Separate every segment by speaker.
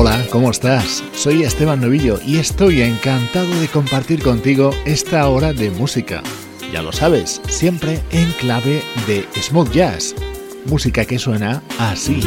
Speaker 1: Hola, ¿cómo estás? Soy Esteban Novillo y estoy encantado de compartir contigo esta hora de música. Ya lo sabes, siempre en clave de smooth jazz. Música que suena así.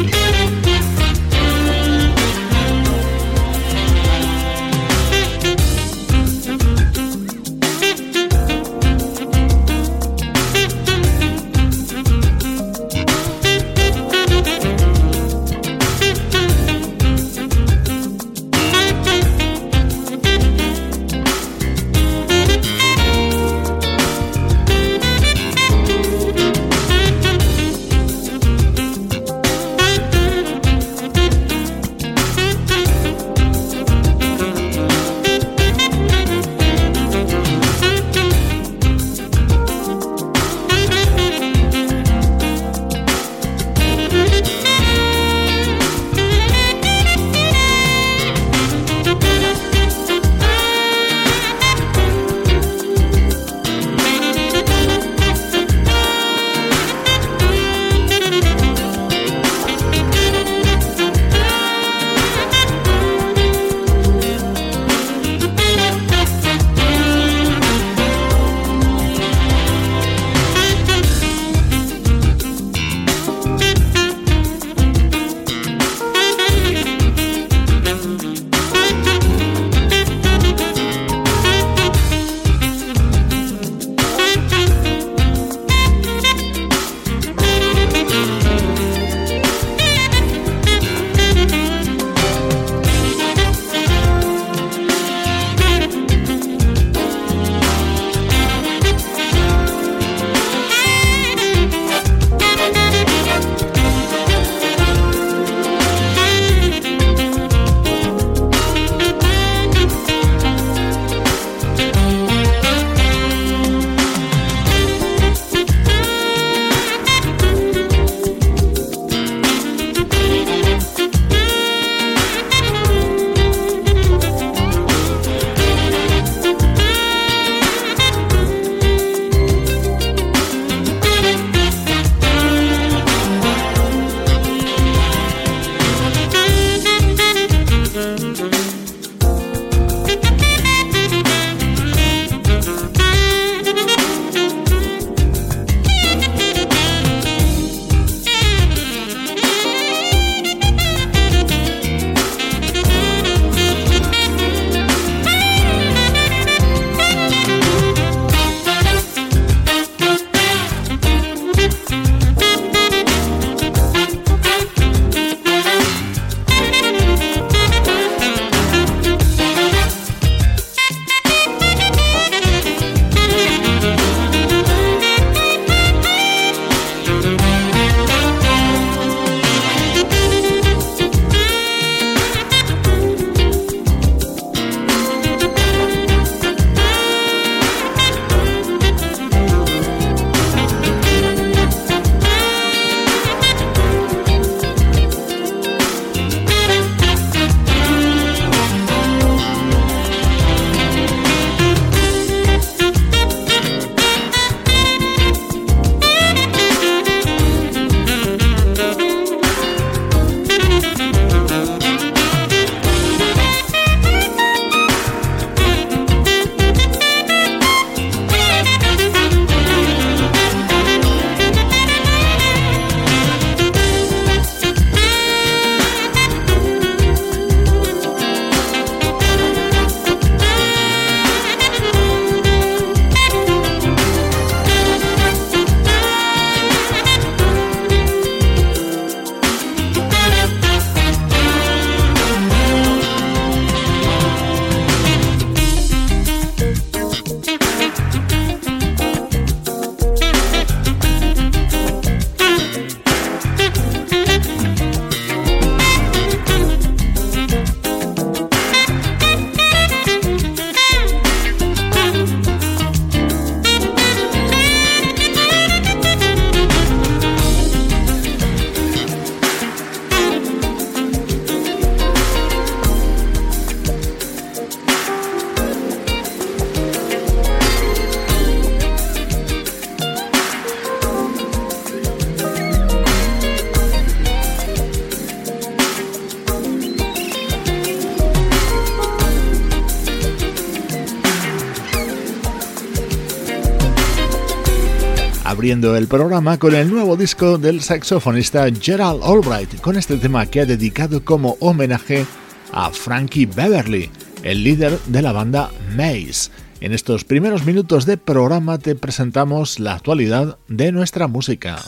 Speaker 1: El programa con el nuevo disco del saxofonista Gerald Albright, con este tema que ha dedicado como homenaje a Frankie Beverly, el líder de la banda Maze. En estos primeros minutos de programa te presentamos la actualidad de nuestra música.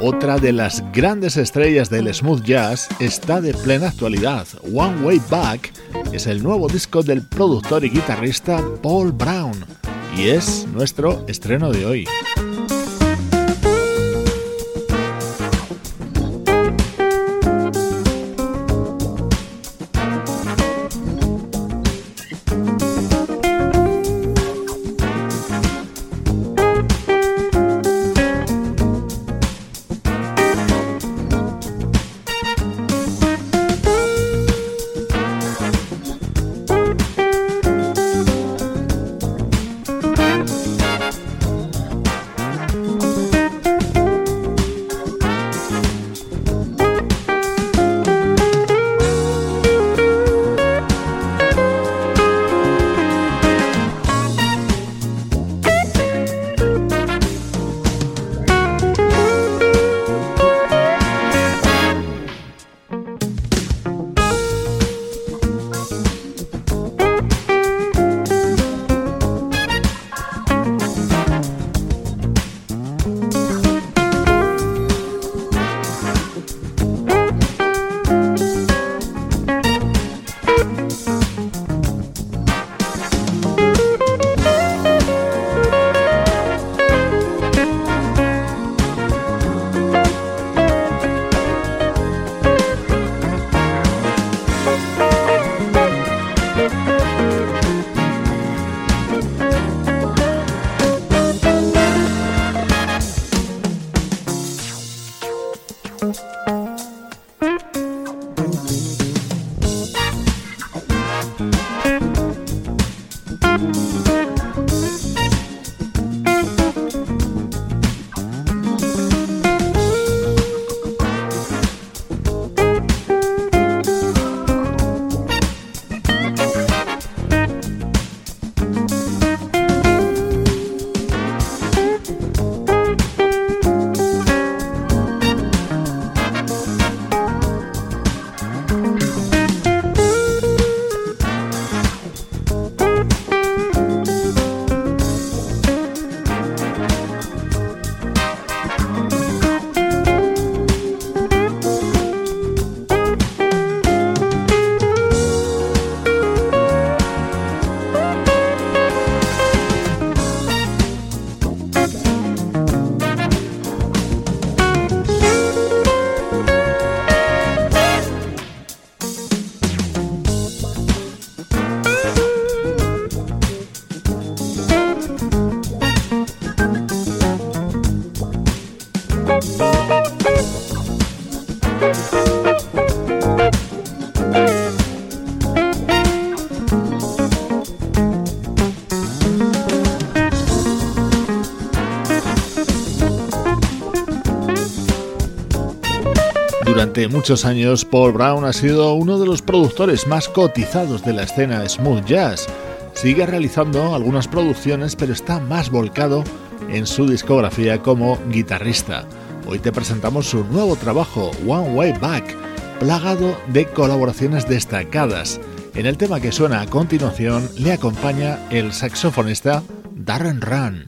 Speaker 1: Otra de las grandes estrellas del smooth jazz está de plena actualidad. One Way Back es el nuevo disco del productor y guitarrista Paul Brown y es nuestro estreno de hoy. Muchos años, Paul Brown ha sido uno de los productores más cotizados de la escena smooth jazz. Sigue realizando algunas producciones, pero está más volcado en su discografía como guitarrista. Hoy te presentamos su nuevo trabajo, One Way Back, plagado de colaboraciones destacadas. En el tema que suena a continuación le acompaña el saxofonista Darren Run.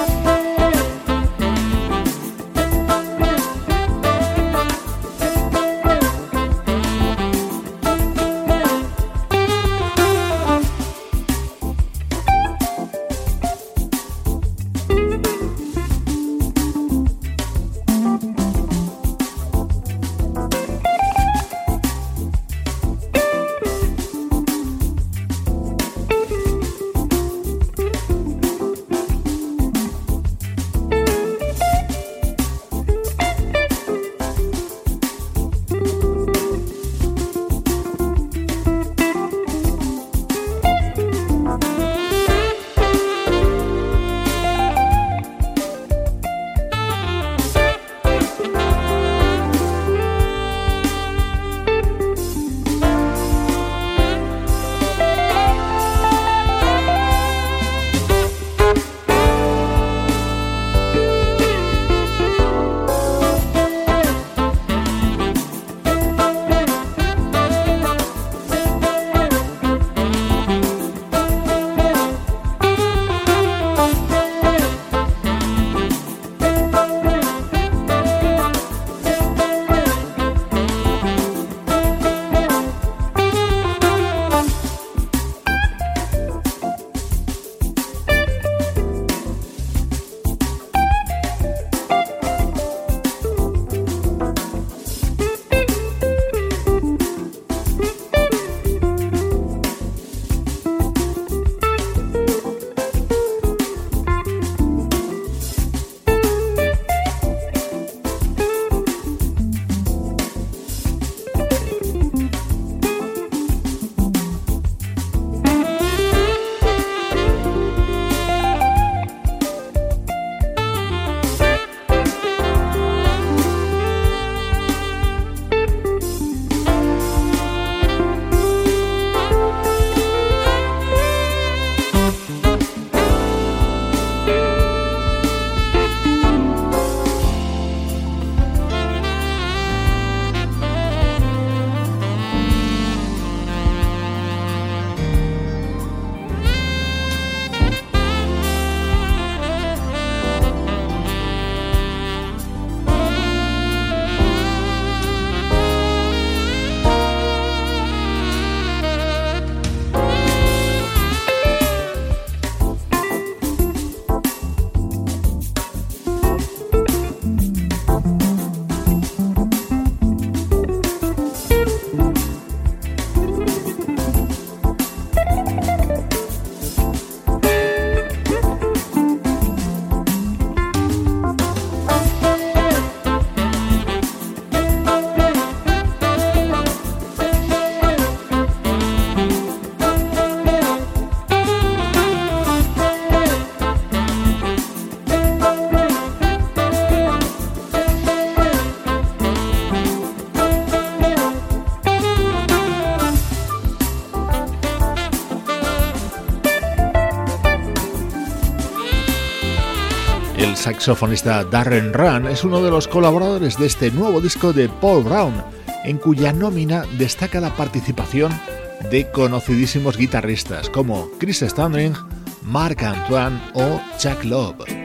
Speaker 1: Saxofonista Darren Run es uno de los colaboradores de este nuevo disco de Paul Brown, en cuya nómina destaca la participación de conocidísimos guitarristas como Chris Standring, Mark Antoine o Chuck Love.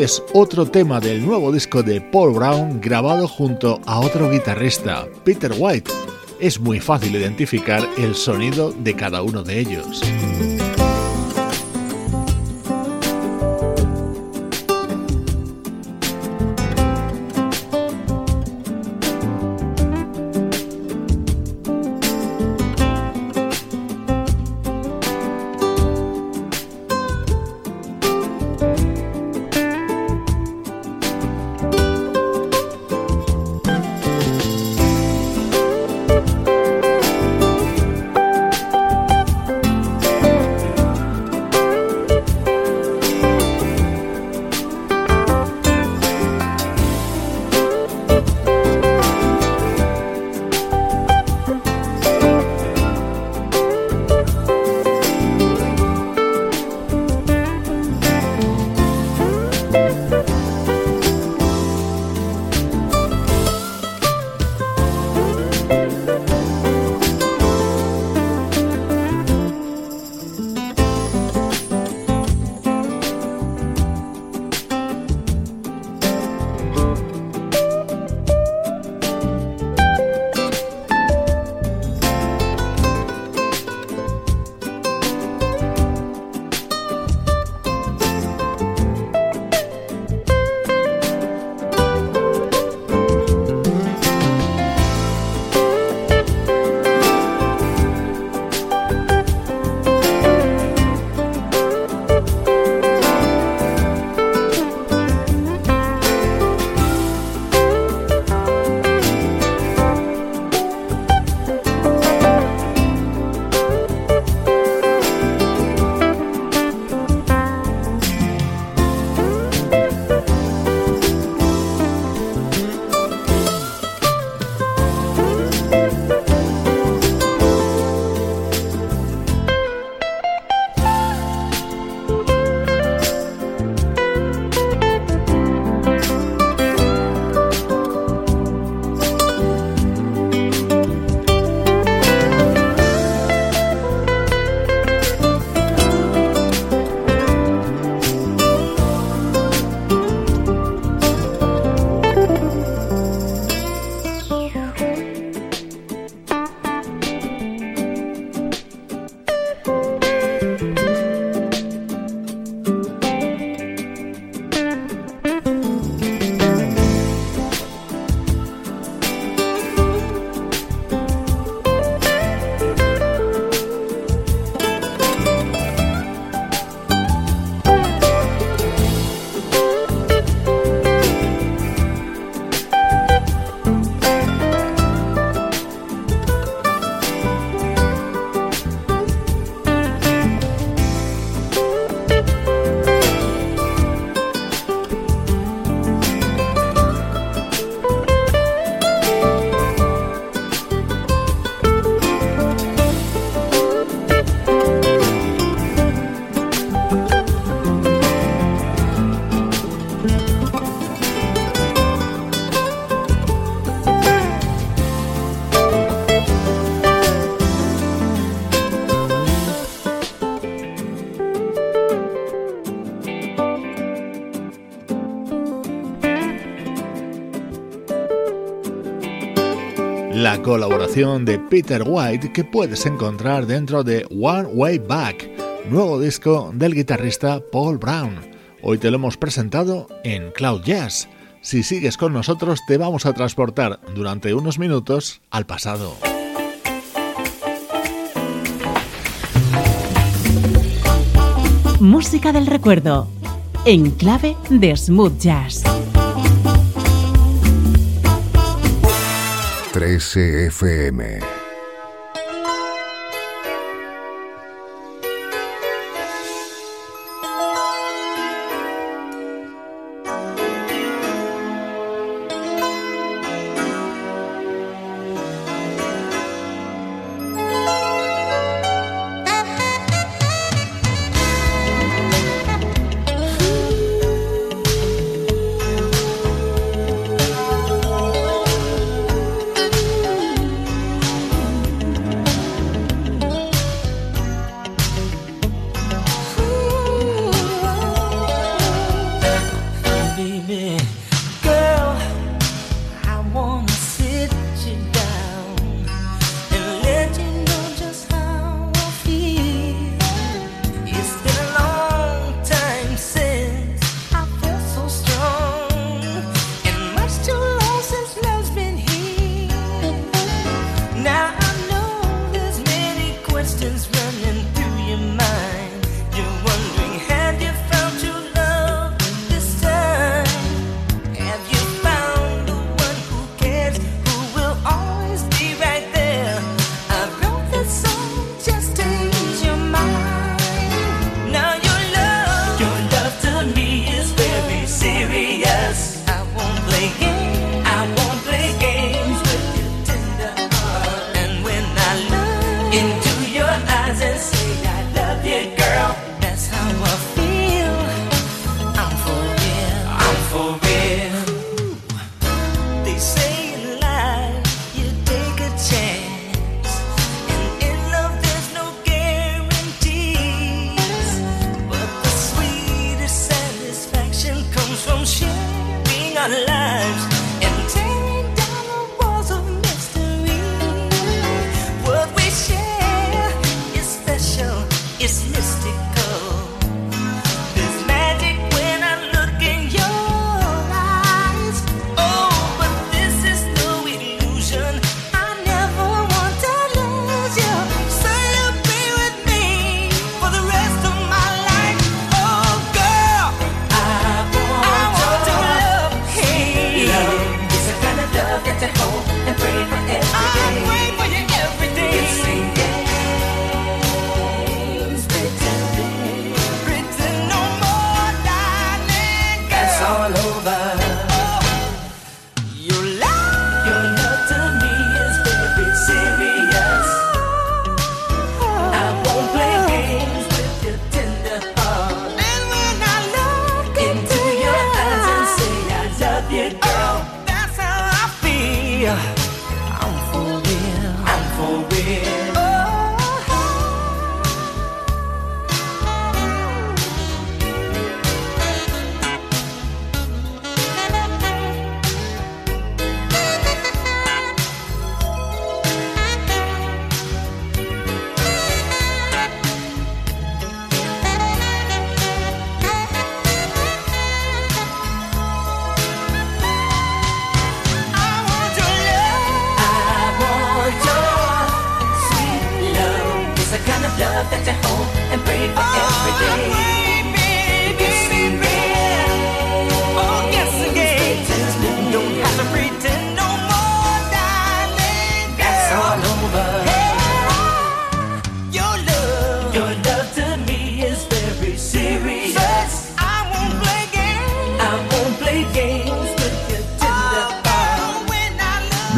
Speaker 1: Es otro tema del nuevo disco de Paul Brown grabado junto a otro guitarrista, Peter White. Es muy fácil identificar el sonido de cada uno de ellos. Colaboración de Peter White que puedes encontrar dentro de One Way Back, nuevo disco del guitarrista Paul Brown. Hoy te lo hemos presentado en Cloud Jazz. Si sigues con nosotros te vamos a transportar durante unos minutos al pasado.
Speaker 2: Música del recuerdo, en clave de smooth jazz.
Speaker 3: 13 FM.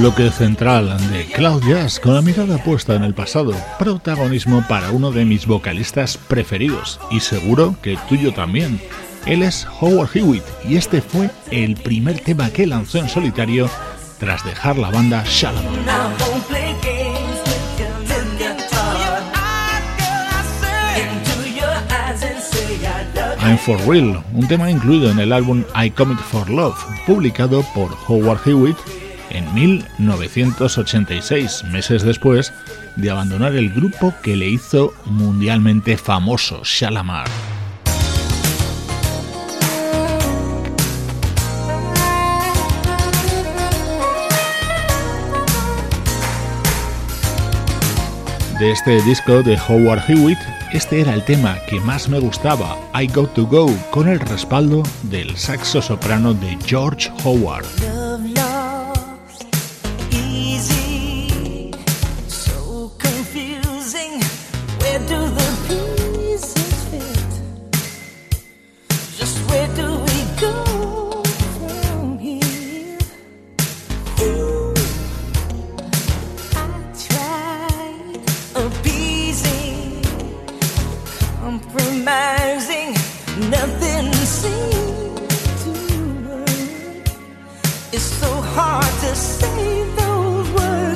Speaker 4: Bloque central de Cloud Jazz con la mirada puesta en el pasado, protagonismo para uno de mis vocalistas preferidos y seguro que tuyo también. Él es Howard Hewitt y este fue el primer tema que lanzó en solitario tras dejar la banda Shalom. I'm for Real, un tema incluido en el álbum I Commit for Love, publicado por Howard Hewitt en 1986, meses después de abandonar el grupo que le hizo mundialmente famoso, Shalamar. De este disco de Howard Hewitt, este era el tema que más me gustaba, I Got to Go, con el respaldo del saxo soprano de George Howard. so hard to say those words.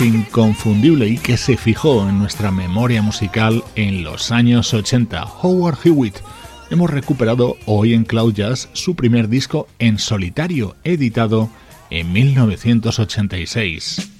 Speaker 4: Inconfundible y que se fijó en nuestra memoria musical en los años 80, Howard Hewitt. Hemos recuperado hoy en Cloud Jazz su primer disco en solitario, editado en 1986.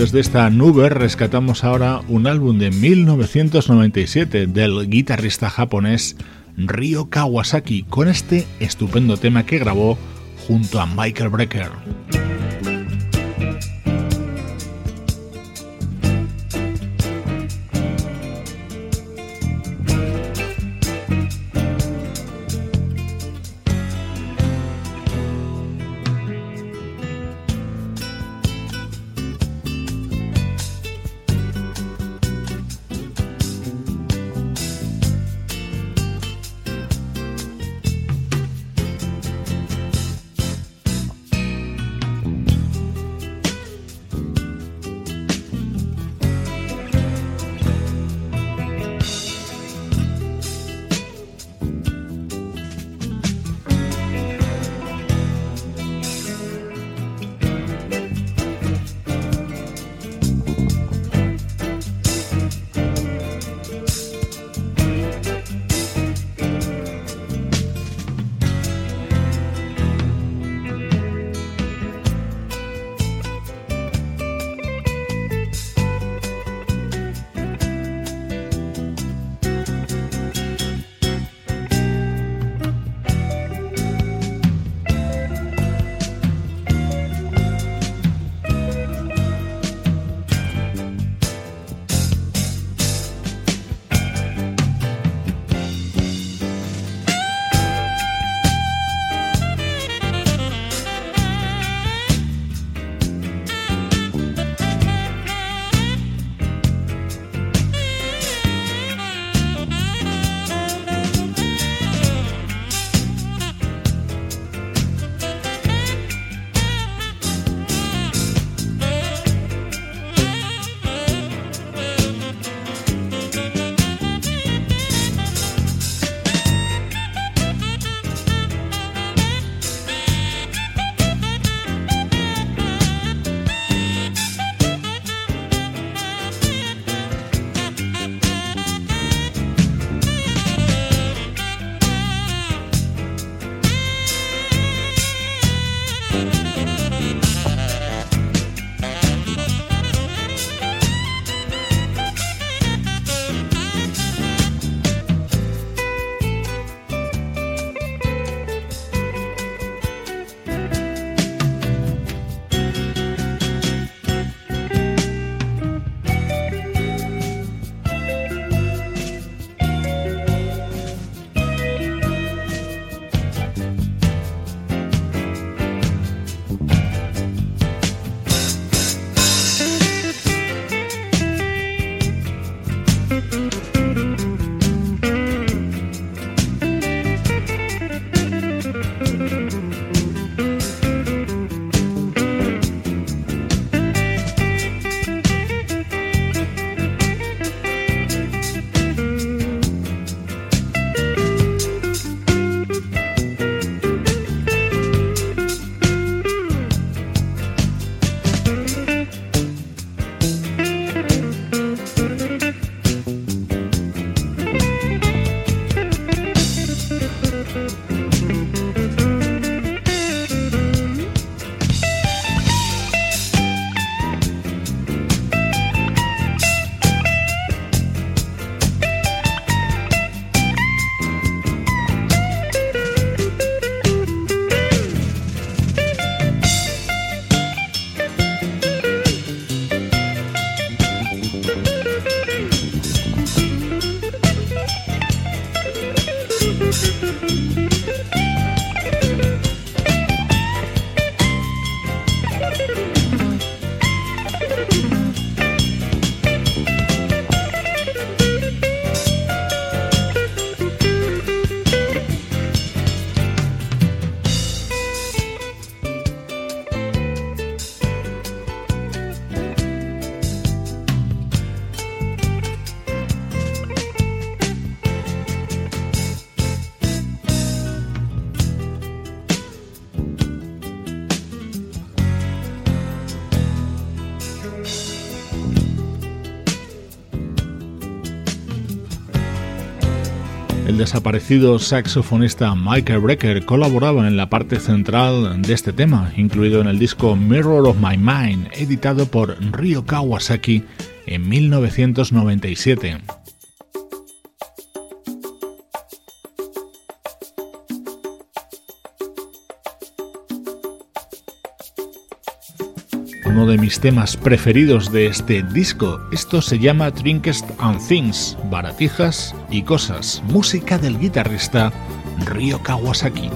Speaker 4: Desde esta nube rescatamos ahora un álbum de 1997 del guitarrista japonés Ryo Kawasaki con este estupendo tema que grabó junto a Michael Brecker.
Speaker 5: Desaparecido saxofonista Michael Brecker colaboraba en la parte central de este tema, incluido en el disco Mirror of My Mind, editado por Ryo Kawasaki en 1997. Uno de mis temas preferidos de este disco. Esto se llama Trinkest and Things, baratijas y cosas, música del guitarrista Ryo Kawasaki.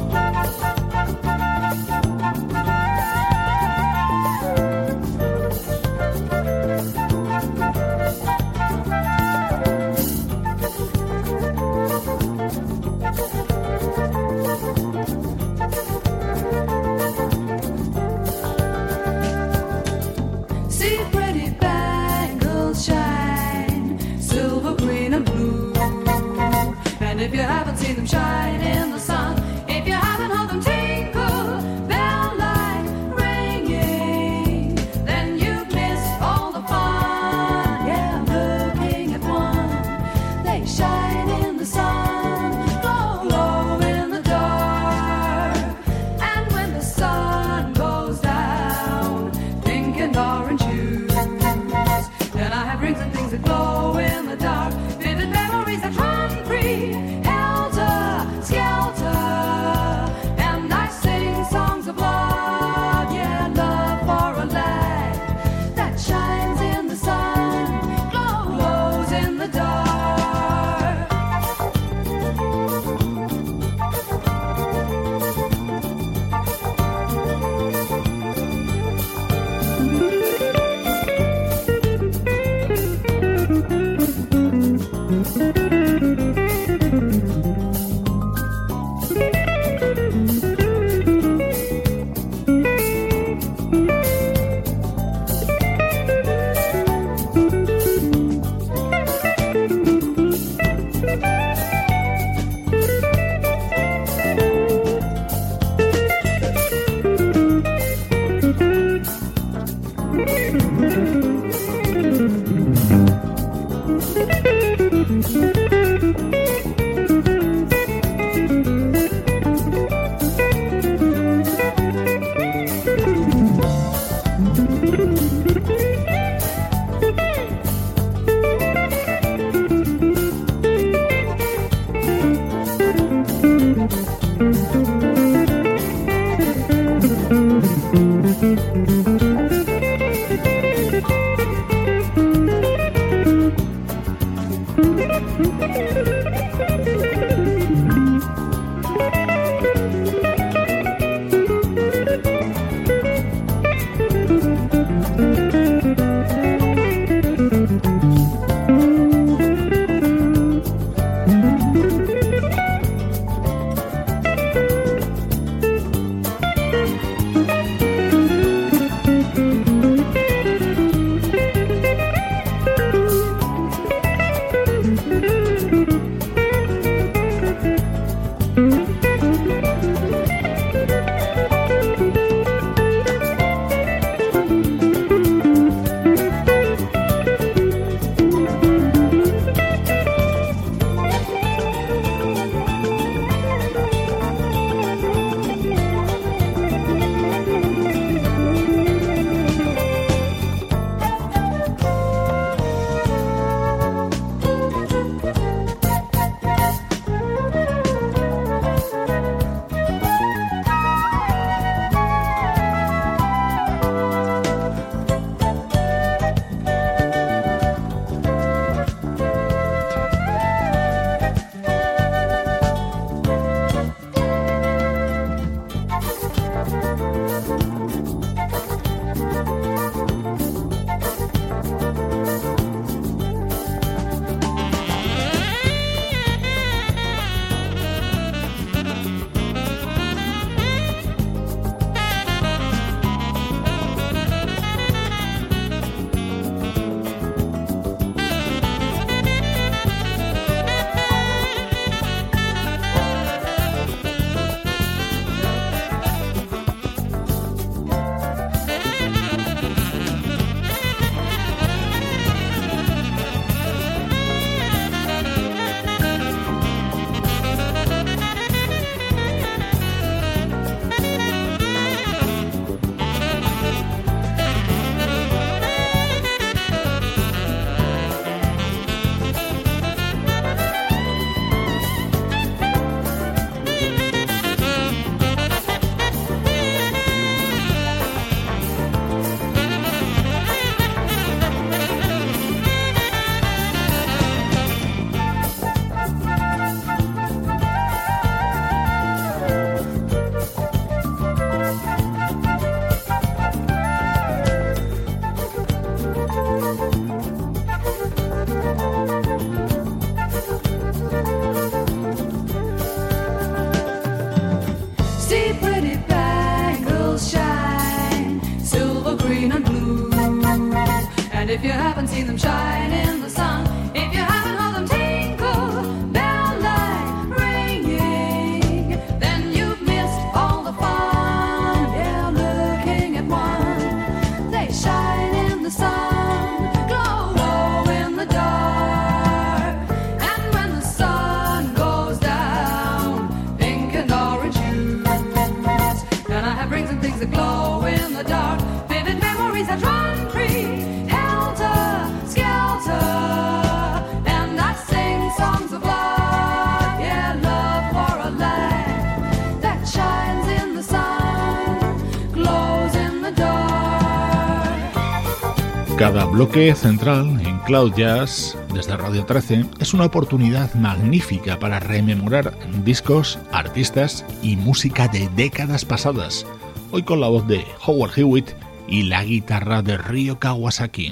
Speaker 1: Cada bloque central en Cloud Jazz desde Radio 13 es una oportunidad magnífica para rememorar discos, artistas y música de décadas pasadas. Hoy con la voz de Howard Hewitt y la guitarra de Ryo Kawasaki.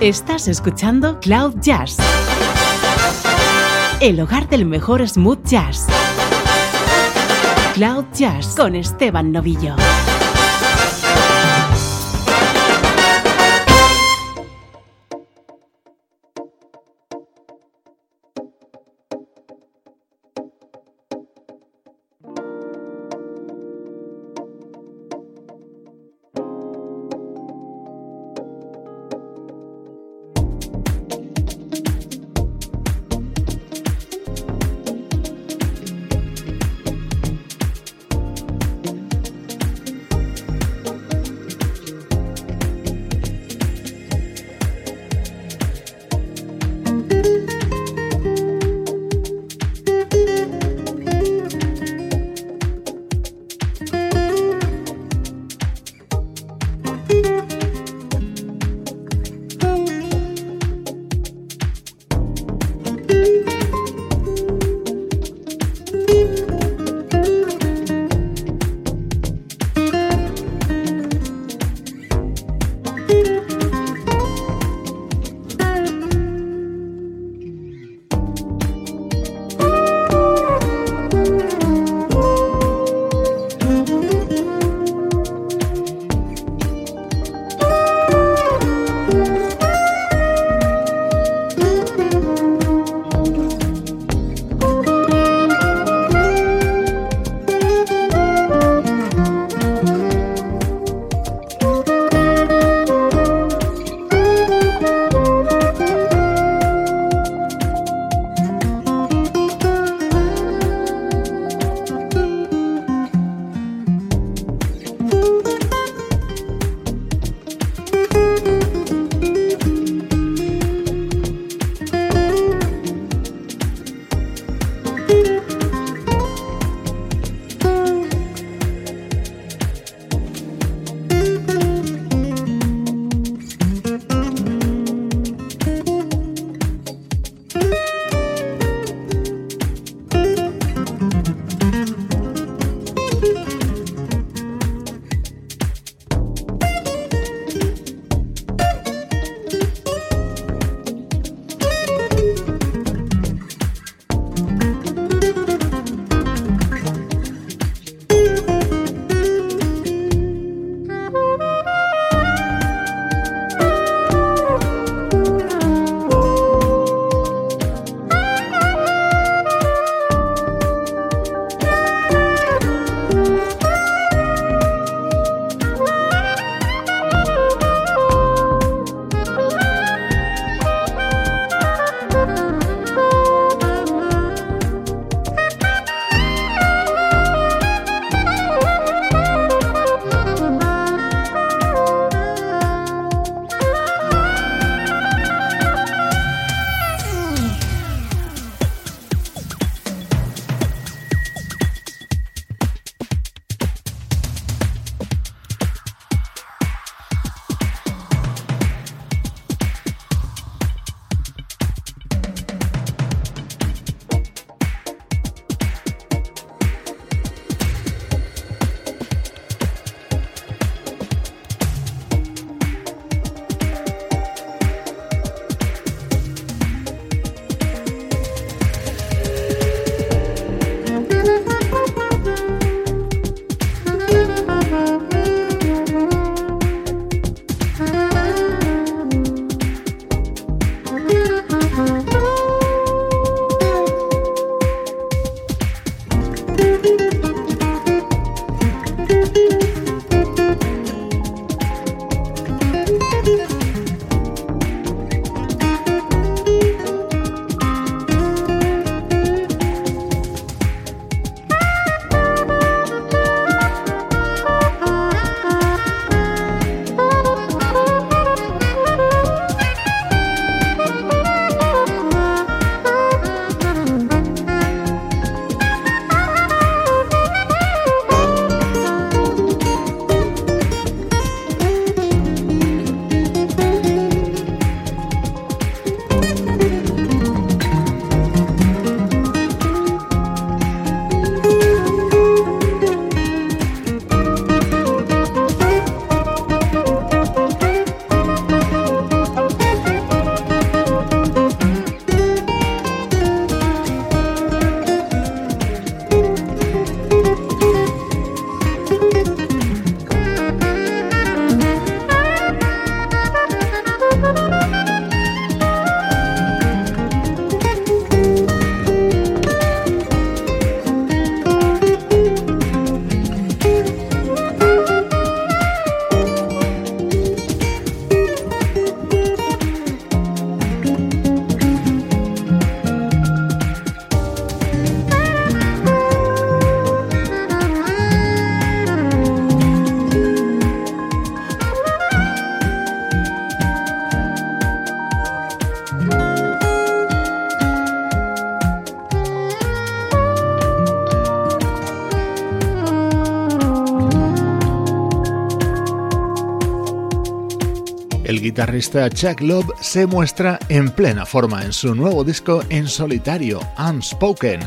Speaker 2: Estás escuchando Cloud Jazz, el hogar del mejor smooth jazz. Cloud Jazz con Esteban Novillo.
Speaker 1: Guitarrista Chuck Love se muestra en plena forma en su nuevo disco en solitario, Unspoken.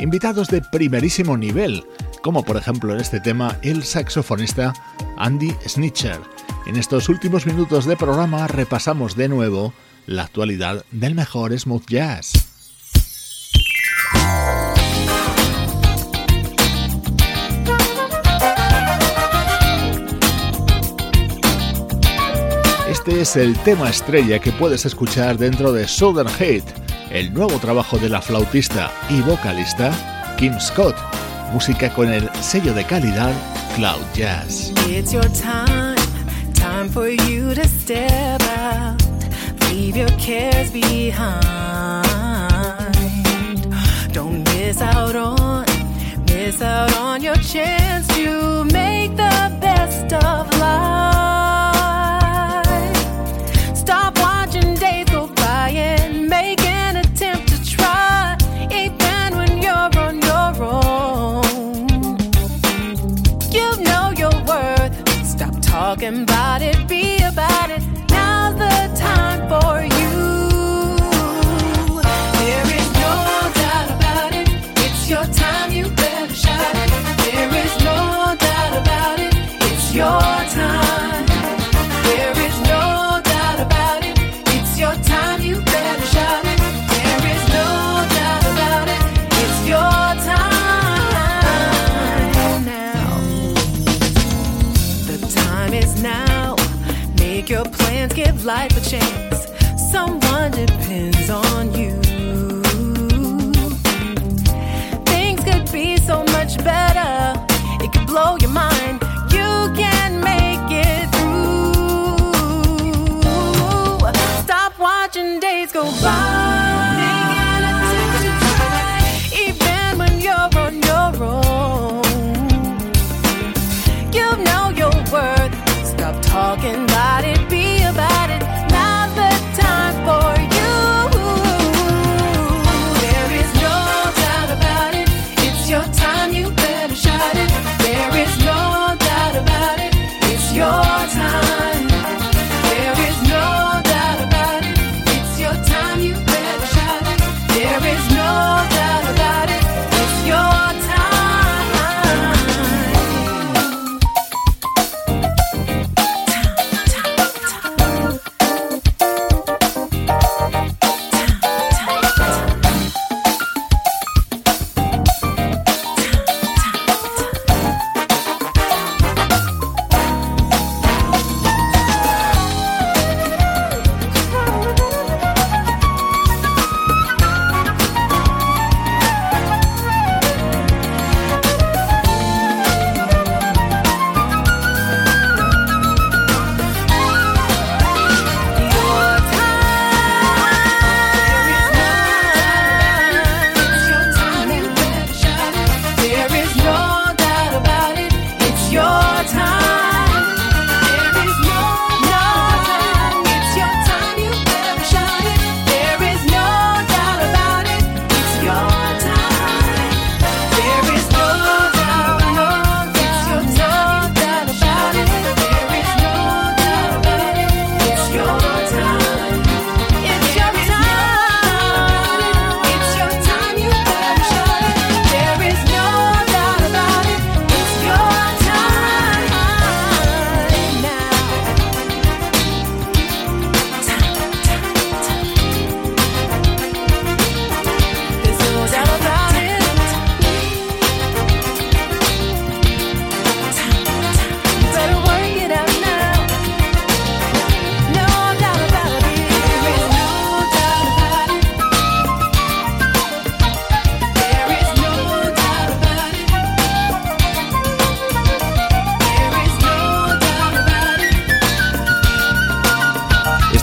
Speaker 1: Invitados de primerísimo nivel, como por ejemplo en este tema el saxofonista Andy Snitcher. En estos últimos minutos de programa repasamos de nuevo la actualidad del mejor smooth jazz. Este es el tema estrella que puedes escuchar dentro de Southern Hate, el nuevo trabajo de la flautista y vocalista Kim Scott, música con el sello de calidad Cloud Jazz.
Speaker 6: It's your time, time for you to step out, leave your cares behind. Don't miss out on, miss out on your chance to make the best of life.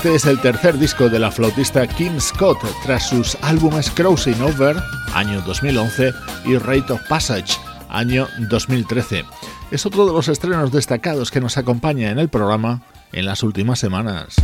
Speaker 1: Este es el tercer disco de la flautista Kim Scott tras sus álbumes Crossing Over, año 2011, y Rate of Passage, año 2013. Es otro de los estrenos destacados que nos acompaña en el programa en las últimas semanas.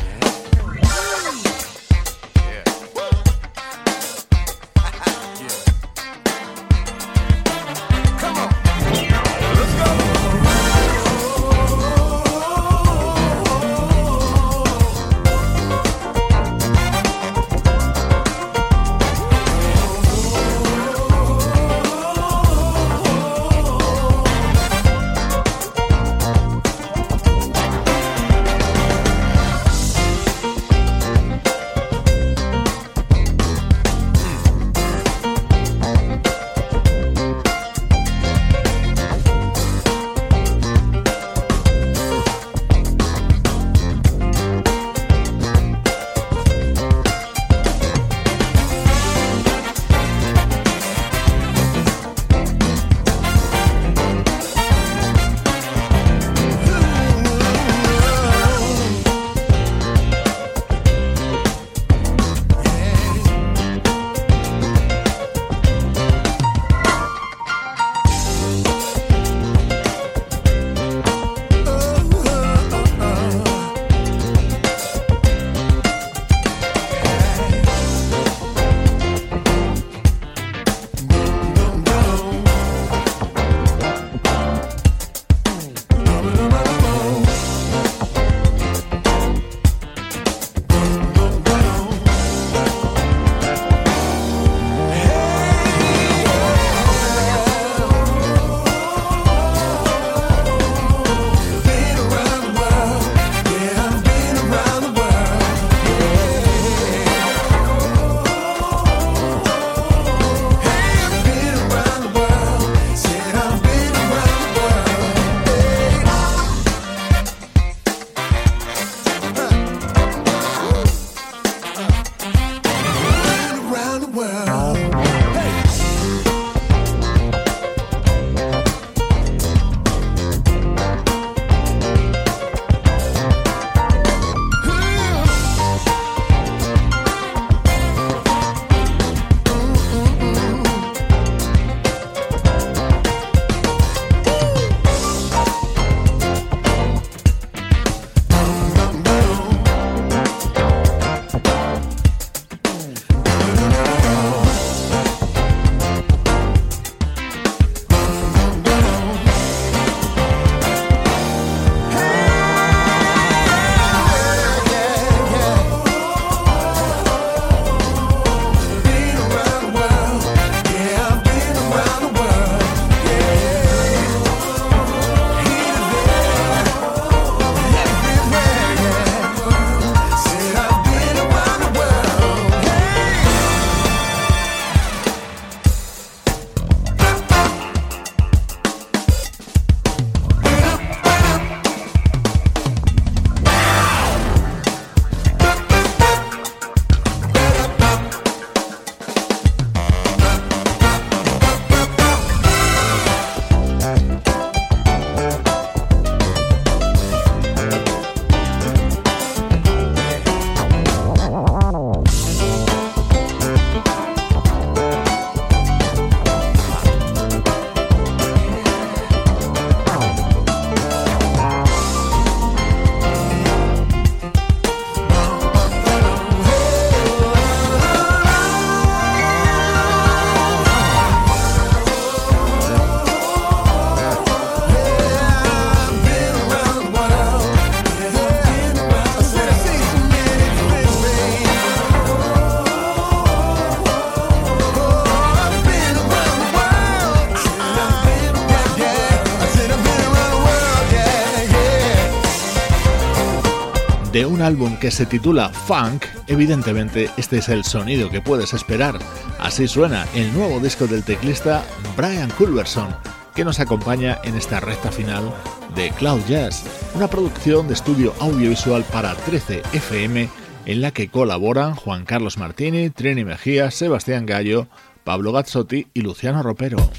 Speaker 7: Álbum que se titula Funk, evidentemente este es el sonido que puedes esperar. Así suena el nuevo disco del teclista Brian Culverson, que nos acompaña en esta recta final de Cloud Jazz, una producción de estudio audiovisual para 13 FM en la que colaboran Juan Carlos Martini, Trini Mejía, Sebastián Gallo, Pablo Gazzotti y Luciano Ropero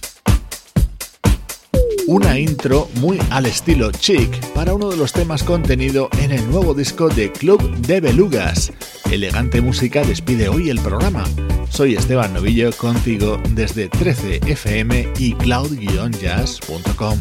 Speaker 7: una intro muy al estilo chic para uno de los temas contenido en el nuevo disco de Club de Belugas. Elegante música despide hoy el programa. Soy Esteban Novillo contigo desde 13fm y cloud-jazz.com.